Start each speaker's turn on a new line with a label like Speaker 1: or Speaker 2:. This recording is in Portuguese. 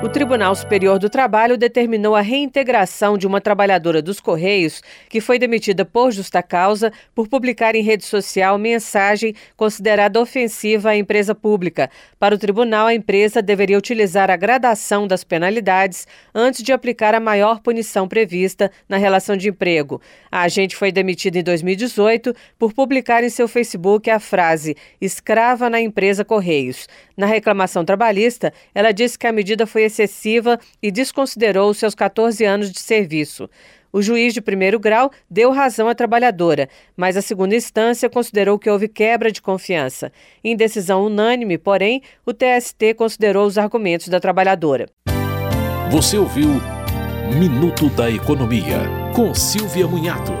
Speaker 1: O Tribunal Superior do Trabalho determinou a reintegração de uma trabalhadora dos Correios que foi demitida por justa causa por publicar em rede social mensagem considerada ofensiva à empresa pública. Para o tribunal, a empresa deveria utilizar a gradação das penalidades antes de aplicar a maior punição prevista na relação de emprego. A agente foi demitida em 2018 por publicar em seu Facebook a frase escrava na empresa Correios. Na reclamação trabalhista, ela disse que a medida foi excessiva e desconsiderou seus 14 anos de serviço. O juiz de primeiro grau deu razão à trabalhadora, mas a segunda instância considerou que houve quebra de confiança. Em decisão unânime, porém, o TST considerou os argumentos da trabalhadora.
Speaker 2: Você ouviu Minuto da Economia, com Silvia Munhato.